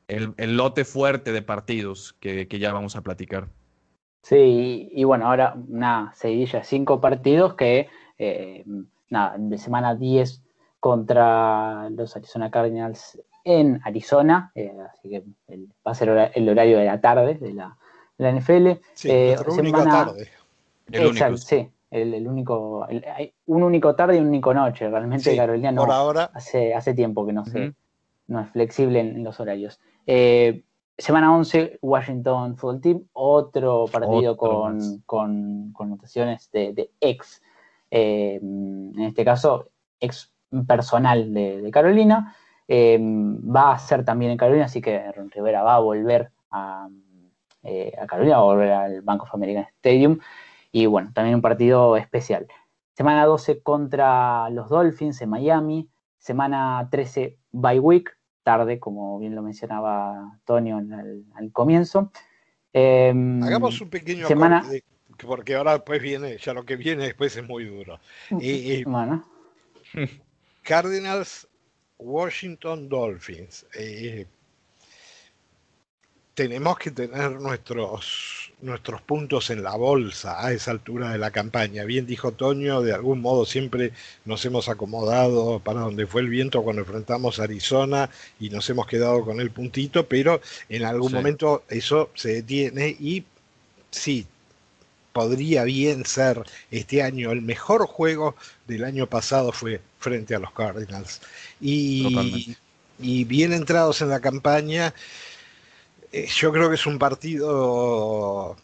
Speaker 3: el, lote fuerte de partidos que, ya vamos a platicar.
Speaker 1: Sí, y, bueno, ahora una seguidilla de cinco partidos que, eh, nada, de semana 10 contra los Arizona Cardinals en Arizona, eh, así que va a ser el horario de la tarde de la, NFL.
Speaker 2: Sí, eh, tarde.
Speaker 1: El único. sí, el, único, hay un único tarde y un único noche. Realmente Carolina no
Speaker 2: ahora.
Speaker 1: Hace, hace tiempo que no, no es flexible en, los horarios. Eh, semana 11, Washington Football Team, otro partido con, con, notaciones de, ex, en este caso, ex personal de, Carolina. Eh, va a ser también en Carolina, así que Ron Rivera va a volver a, eh, Carolina, va a volver al Bank of American Stadium. Y bueno, también un partido especial. Semana 12 contra los Dolphins en Miami. Semana 13, bye week, tarde, como bien lo mencionaba Tonio al comienzo.
Speaker 2: Em, Hagamos un pequeño semana... porque ahora después viene, ya lo que viene después es muy duro. Y, bueno. Cardinals, Washington Dolphins. Eh, tenemos que tener nuestros, nuestros puntos en la bolsa a esa altura de la campaña. Bien dijo Toño, de algún modo siempre nos hemos acomodado para donde fue el viento cuando enfrentamos a Arizona y nos hemos quedado con el puntito, pero en algún momento eso se detiene y sí, podría bien ser este año el mejor juego del año pasado fue frente a los Cardinals. Y, y bien entrados en la campaña, eh, yo creo que es un partido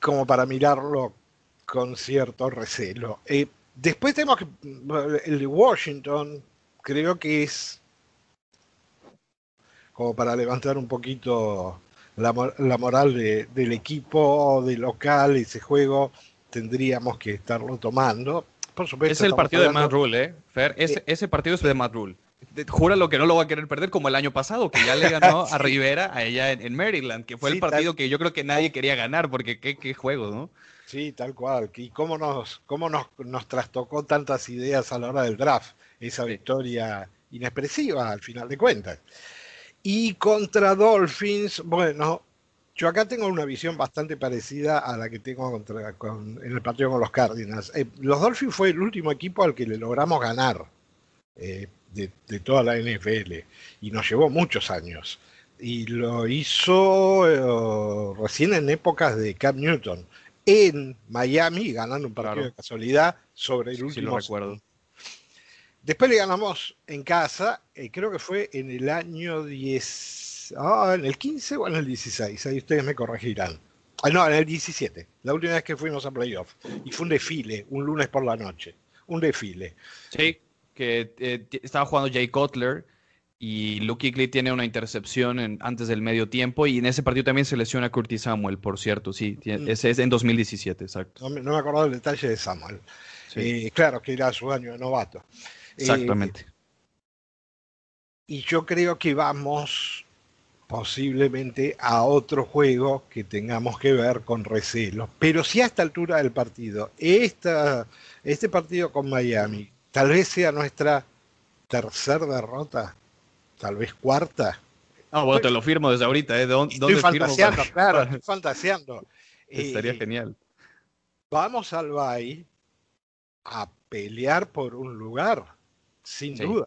Speaker 2: como para mirarlo con cierto recelo. Eh, después tenemos que el de Washington, creo que es como para levantar un poquito la, moral del equipo, de local, ese juego, tendríamos que estarlo tomando. Por supuesto.
Speaker 3: Es el partido de Matt Rule, ¿eh? Fer, ese, ese partido es de Matt Rule. lo que no lo va a querer perder como el año pasado, que ya le ganó a Rivera a ella en, Maryland, que fue el partido que yo creo que nadie quería ganar, porque qué, qué juego, ¿no?
Speaker 2: Sí, tal cual. Y cómo nos, cómo nos, nos trastocó tantas ideas a la hora del draft, esa victoria inexpresiva al final de cuentas. Y contra Dolphins, bueno, yo acá tengo una visión bastante parecida a la que tengo contra, con, en el partido con los Cardinals. Eh, los Dolphins fue el último equipo al que le logramos ganar eh, de, toda la NFL y nos llevó muchos años. Y lo hizo eh, recién en épocas de Cam Newton en Miami, ganando un partido de casualidad sobre el último.
Speaker 3: Sí, recuerdo.
Speaker 2: Después le ganamos en casa, creo que fue en el año 10, ah, en el 15 o en el 16, ahí ustedes me corregirán. Ah, no, en el 17, la última vez que fuimos a playoff. Y fue un desfile, un lunes por la noche. Un desfile.
Speaker 3: Sí, que eh, estaba jugando Jay Cutler y Luke Kuechly tiene una intercepción antes del medio tiempo y en ese partido también se lesiona Curtis Samuel, por cierto, sí, mm. ese es en 2017, exacto.
Speaker 2: No, me acuerdo del detalle de Samuel. Eh, claro que era su año de novato.
Speaker 3: Exactamente.
Speaker 2: y yo creo que vamos posiblemente a otro juego que tengamos que ver con recelo. Pero si a esta altura del partido, esta, este partido con Miami, tal vez sea nuestra tercera derrota, tal vez cuarta.
Speaker 3: Ah, bueno, te lo firmo desde ahorita, ¿eh? ¿Dónde,
Speaker 2: estoy fantaseando, claro, estoy fantaseando.
Speaker 3: Estaría genial.
Speaker 2: Vamos al Bay a pelear por un lugar, sin duda.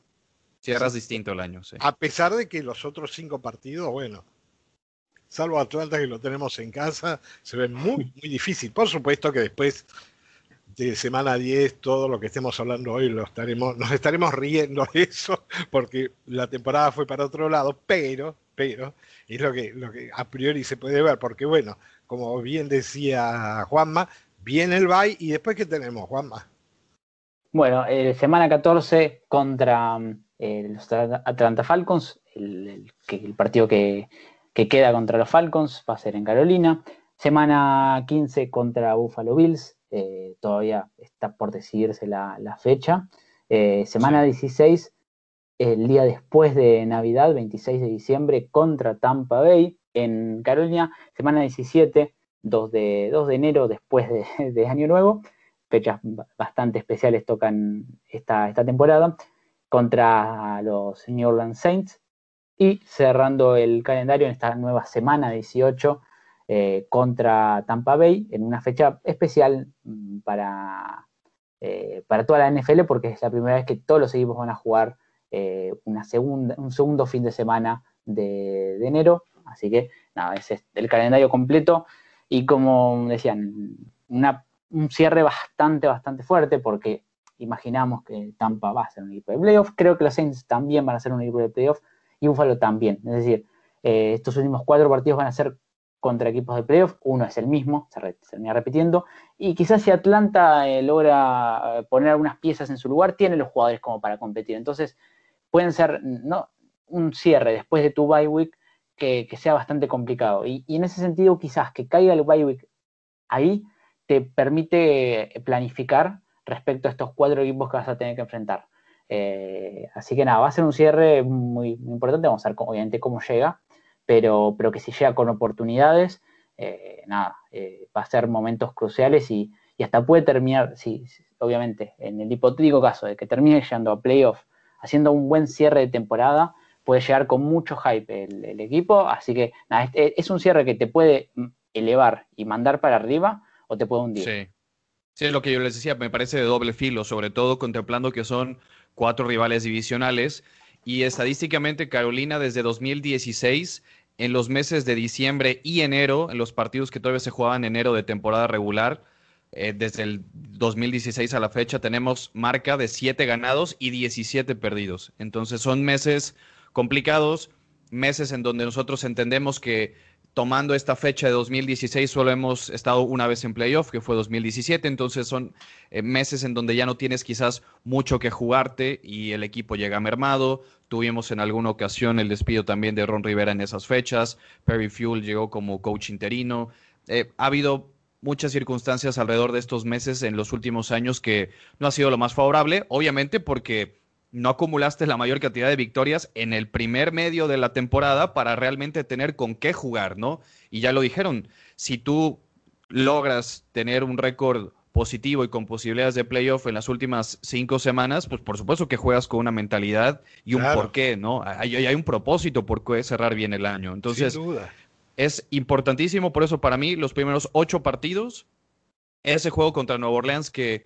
Speaker 3: Cierras distinto el año, sí.
Speaker 2: A pesar de que los otros cinco partidos, bueno, salvo Atlanta que lo tenemos en casa, se ven muy, muy difícil. Por supuesto que después de semana 10, todo lo que estemos hablando hoy lo estaremos, nos estaremos riendo de eso, porque la temporada fue para otro lado, pero, pero, es lo que, lo que a priori se puede ver, porque bueno, como bien decía Juanma, viene el bye y después ¿qué tenemos, Juanma?
Speaker 1: Bueno, eh, semana 14 contra eh, los Atlanta Falcons, el, el, partido que, que, queda contra los Falcons va a ser en Carolina. Semana 15 contra Buffalo Bills, eh, todavía está por decidirse la, fecha. semana 16, el día después de Navidad, 26 de diciembre, contra Tampa Bay en Carolina. Semana 17, 2 de, 2 de enero, después de, de Año Nuevo fechas bastante especiales tocan esta, esta temporada, contra los New Orleans Saints y cerrando el calendario en esta nueva semana 18 eh, contra Tampa Bay en una fecha especial mm, para, eh, para toda la NFL porque es la primera vez que todos los equipos van a jugar eh, una segunda, un segundo fin de semana de, enero. Así que nada, es el calendario completo y como decían, un cierre bastante, bastante fuerte porque imaginamos que Tampa va a ser un equipo de playoff. Creo que los Saints también van a ser un equipo de playoff y Buffalo también. Es decir, eh, estos últimos cuatro partidos van a ser contra equipos de playoff, uno es el mismo, se, termina repitiendo, y quizás si Atlanta eh, logra eh, poner algunas piezas en su lugar, tiene los jugadores como para competir. Entonces, pueden ser ¿no? un cierre después de tu bye week que, sea bastante complicado. Y, en ese sentido, quizás que caiga el bye week ahí te permite planificar respecto a estos cuatro equipos que vas a tener que enfrentar. Eh, así que nada, va a ser un cierre muy, muy importante. Vamos a ver obviamente cómo llega pero, pero que si llega con oportunidades, eh, nada, eh, va a ser momentos cruciales y, hasta puede terminar, sí, obviamente, en el hipotético caso de que termine llegando a playoff, haciendo un buen cierre de temporada, puede llegar con mucho hype el, equipo, así que nada, es, un cierre que te puede elevar y mandar para arriba o te puede hundir.
Speaker 3: Sí. Sí, es lo que yo les decía, me parece de doble filo, sobre todo contemplando que son cuatro rivales divisionales y estadísticamente Carolina desde 2016, en los meses de diciembre y enero, en los partidos que todavía se jugaban en enero de temporada regular, eh, desde el 2016 a la fecha, tenemos marca de 7 ganados y 17 perdidos. Entonces son meses complicados, meses en donde nosotros entendemos que tomando esta fecha de 2016, solo hemos estado una vez en playoff, que fue 2017, entonces son eh, meses en donde ya no tienes quizás mucho que jugarte y el equipo llega mermado. Tuvimos en alguna ocasión el despido también de Ron Rivera en esas fechas, Perry Fuel llegó como coach interino. Eh, ha habido muchas circunstancias alrededor de estos meses en los últimos años que no ha sido lo más favorable, obviamente porque no acumulaste la mayor cantidad de victorias en el primer medio de la temporada para realmente tener con qué jugar, ¿no? Y ya lo dijeron, si tú logras tener un récord positivo y con posibilidades de playoff en las últimas cinco semanas, pues por supuesto que juegas con una mentalidad y un porqué, ¿no? Hay, hay, un propósito por qué cerrar bien el año. Entonces, es importantísimo, por eso para mí los primeros ocho partidos, ese juego contra Nueva Orleans que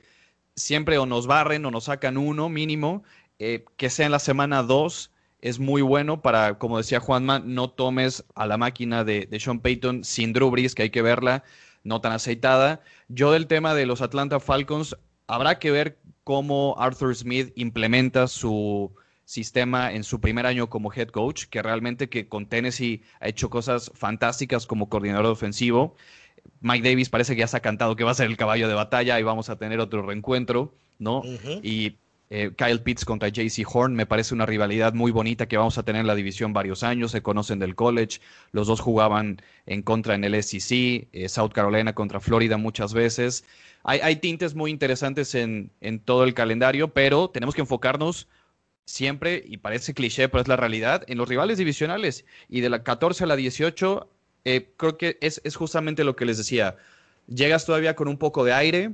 Speaker 3: siempre o nos barren o nos sacan uno mínimo, eh, que sea en la semana 2 es muy bueno para, como decía Juanma, no tomes a la máquina de, Sean Payton sin Drew Brees, que hay que verla no tan aceitada. Yo del tema de los Atlanta Falcons, habrá que ver cómo Arthur Smith implementa su sistema en su primer año como head coach, que realmente que con Tennessee ha hecho cosas fantásticas como coordinador ofensivo. Mike Davis parece que ya se ha cantado que va a ser el caballo de batalla y vamos a tener otro reencuentro, ¿no? Y eh, Kyle Pitts contra JC Horn me parece una rivalidad muy bonita que vamos a tener en la división varios años. Se conocen del college, los dos jugaban en contra en el SEC, eh, South Carolina contra Florida muchas veces. Hay, tintes muy interesantes en, todo el calendario, pero tenemos que enfocarnos siempre, y parece cliché, pero es la realidad, en los rivales divisionales. Y de la 14 a la 18, eh, creo que es, es justamente lo que les decía. Llegas todavía con un poco de aire,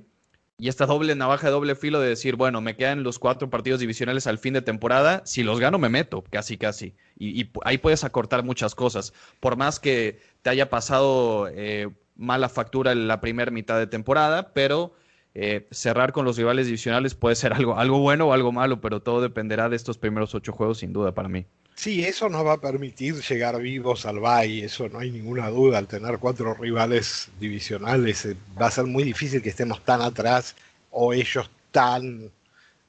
Speaker 3: y esta doble navaja de doble filo de decir, bueno, me quedan los cuatro partidos divisionales al fin de temporada, si los gano me meto, casi, casi. Y, ahí puedes acortar muchas cosas. Por más que te haya pasado eh, mala factura en la primera mitad de temporada, pero eh, cerrar con los rivales divisionales puede ser algo, algo bueno o algo malo, pero todo dependerá de estos primeros ocho juegos, sin duda, para mí.
Speaker 2: Sí, eso nos va a permitir llegar vivos al Bay, eso no hay ninguna duda, al tener cuatro rivales divisionales eh, va a ser muy difícil que estemos tan atrás o ellos tan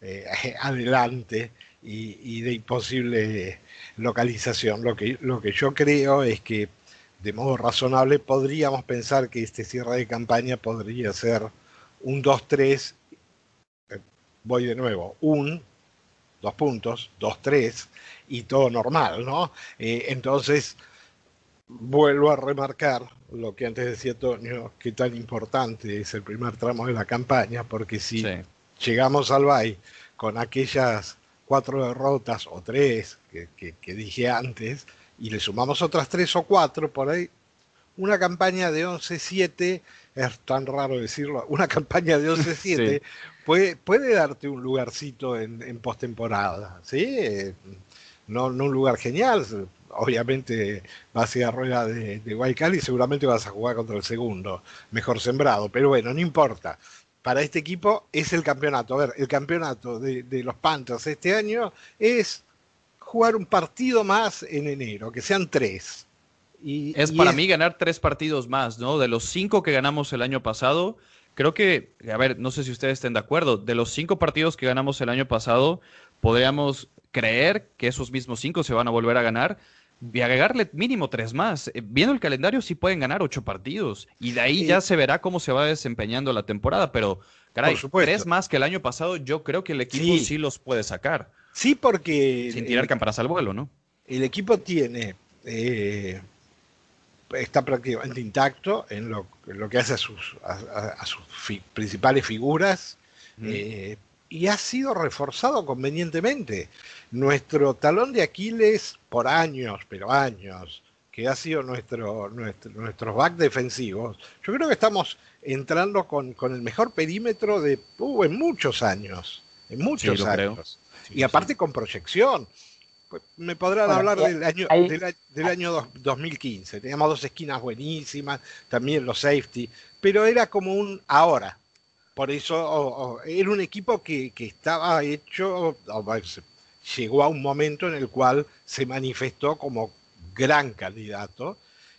Speaker 2: eh, adelante y, de imposible localización. Lo que, lo que yo creo es que de modo razonable podríamos pensar que este cierre de campaña podría ser un 2-3, eh, voy de nuevo, un, dos puntos, 2-3 y todo normal, ¿no? Eh, entonces, vuelvo a remarcar lo que antes decía Antonio, que tan importante es el primer tramo de la campaña, porque si llegamos al BAI con aquellas cuatro derrotas o tres que, que, dije antes, y le sumamos otras tres o cuatro por ahí, una campaña de 11-7, es tan raro decirlo, una campaña de 11-7 puede, puede darte un lugarcito en, en postemporada, ¿sí? no, no un lugar genial. Obviamente vas a ir a rueda de, de y seguramente vas a jugar contra el segundo, mejor sembrado. Pero bueno, no importa. para este equipo es el campeonato. A ver, el campeonato de, de los Panthers este año es jugar un partido más en enero, que sean tres.
Speaker 3: Y, es para mí ganar tres partidos más, ¿no? De los cinco que ganamos el año pasado, creo que, a ver, no sé si ustedes estén de acuerdo, de los cinco partidos que ganamos el año pasado, podríamos creer que esos mismos cinco se van a volver a ganar y agregarle mínimo tres más. Eh, viendo el calendario, sí pueden ganar ocho partidos y de ahí ya se verá cómo se va desempeñando la temporada, pero caray, tres más que el año pasado, yo creo que el equipo sí los puede sacar.
Speaker 2: Sí, porque.
Speaker 3: Sin tirar campanas al vuelo, ¿no?
Speaker 2: El equipo tiene. Eh, está prácticamente intacto en lo, que hace a sus, a, sus principales figuras. Eh, y ha sido reforzado convenientemente. Nuestro talón de Aquiles por años, pero años, que ha sido nuestro, nuestro, nuestros back defensivos, yo creo que estamos entrando con, con el mejor perímetro de uh, en muchos años. En muchos años y aparte con proyección. Pues, me podrán hablar del año, del, año 2015. Teníamos dos esquinas buenísimas, también los safety, pero era como un ahora. Por eso era un equipo que, estaba hecho, llegó a un momento en el cual se manifestó como gran candidato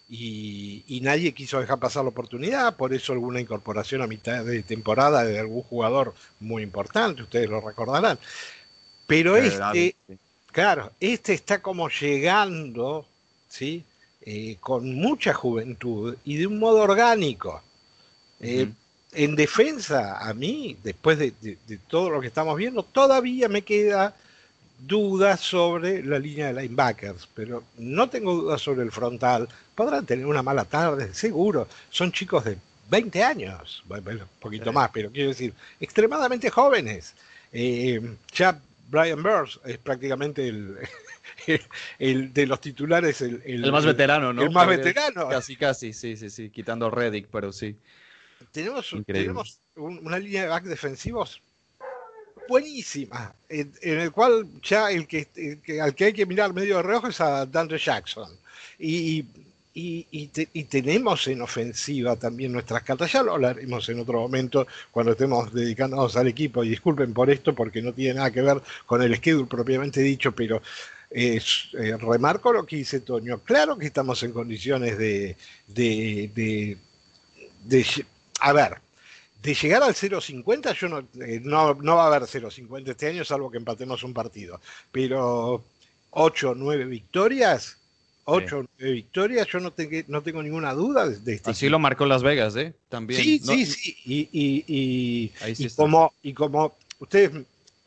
Speaker 2: y, y, nadie quiso dejar pasar la oportunidad, por eso alguna incorporación a mitad de temporada de algún jugador muy importante, ustedes lo recordarán. Pero este, claro, este está como llegando, ¿sí? Eh, con mucha juventud y de un modo orgánico. Eh, en defensa, a mí, después de, todo lo que estamos viendo, todavía me queda dudas sobre la línea de linebackers, pero no tengo dudas sobre el frontal. Podrán tener una mala tarde, seguro. Son chicos de 20 años, un poquito más, pero quiero decir, extremadamente jóvenes. Eh, ya Brian Burns es prácticamente el, el, de los titulares el,
Speaker 3: el, más veterano, ¿no?
Speaker 2: El más veterano.
Speaker 3: Casi, casi, sí, sí, sí, quitando Reddick, pero sí.
Speaker 2: Tenemos, tenemos una línea de back defensivos buenísima, en, el cual ya el que, al que hay que mirar medio de reojo es a Dante Jackson. Y, y, tenemos en ofensiva también nuestras cartas. Ya lo hablaremos en otro momento cuando estemos dedicándonos al equipo. Y disculpen por esto porque no tiene nada que ver con el schedule propiamente dicho, pero eh, remarco lo que dice Toño. Claro que estamos en condiciones de, de, a ver, de llegar al 0.50, yo no, eh, no, no va a haber 0.50 este año, salvo que empatemos un partido. Pero 8 o 9 victorias 8 victorias, yo no, tengo, no tengo ninguna duda de este.
Speaker 3: Así lo marcó Las Vegas, ¿eh? También.
Speaker 2: Sí, sí, sí. Y, y, y, como, y como ustedes,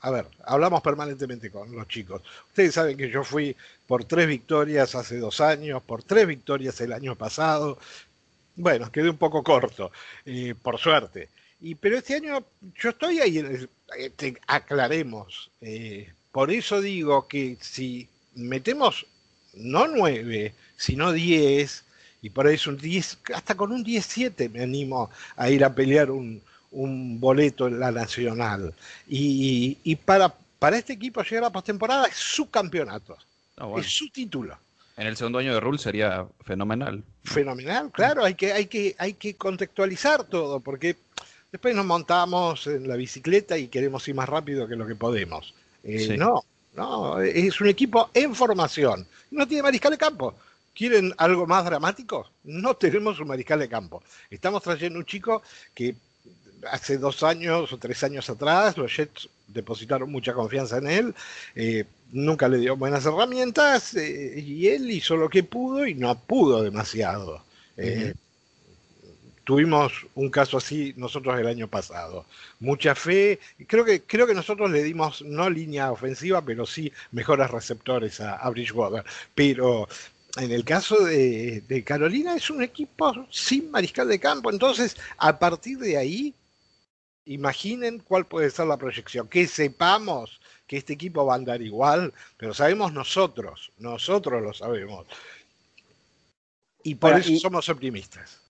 Speaker 2: a ver, hablamos permanentemente con los chicos. Ustedes saben que yo fui por tres victorias hace dos años, por tres victorias el año pasado. Bueno, quedé un poco corto, eh, por suerte. Y, pero este año yo estoy ahí, eh, aclaremos. Eh, por eso digo que si metemos no nueve, sino diez, y por eso un 10, hasta con un 17 me animo a ir a pelear un, boleto en la nacional. Y, para, para este equipo llegar a postemporada es su campeonato, ah, es su título.
Speaker 3: En el segundo año de Rule sería fenomenal.
Speaker 2: Fenomenal, claro, hay que, hay que, hay que contextualizar todo, porque después nos montamos en la bicicleta y queremos ir más rápido que lo que podemos. Eh, no, no, es un equipo en formación. No tiene mariscal de campo. ¿Quieren algo más dramático? No tenemos un mariscal de campo. Estamos trayendo un chico que hace dos años o tres años atrás los Jets depositaron mucha confianza en él, eh, nunca le dio buenas herramientas eh, y él hizo lo que pudo y no pudo demasiado. Eh, Tuvimos un caso así nosotros el año pasado. Mucha fe. Creo que, creo que nosotros le dimos no línea ofensiva, pero sí mejores receptores a, Bridgewater. Pero en el caso de, Carolina es un equipo sin mariscal de campo. Entonces, a partir de ahí, imaginen cuál puede ser la proyección. Que sepamos que este equipo va a andar igual, pero sabemos nosotros, nosotros lo sabemos. Y por eso somos optimistas.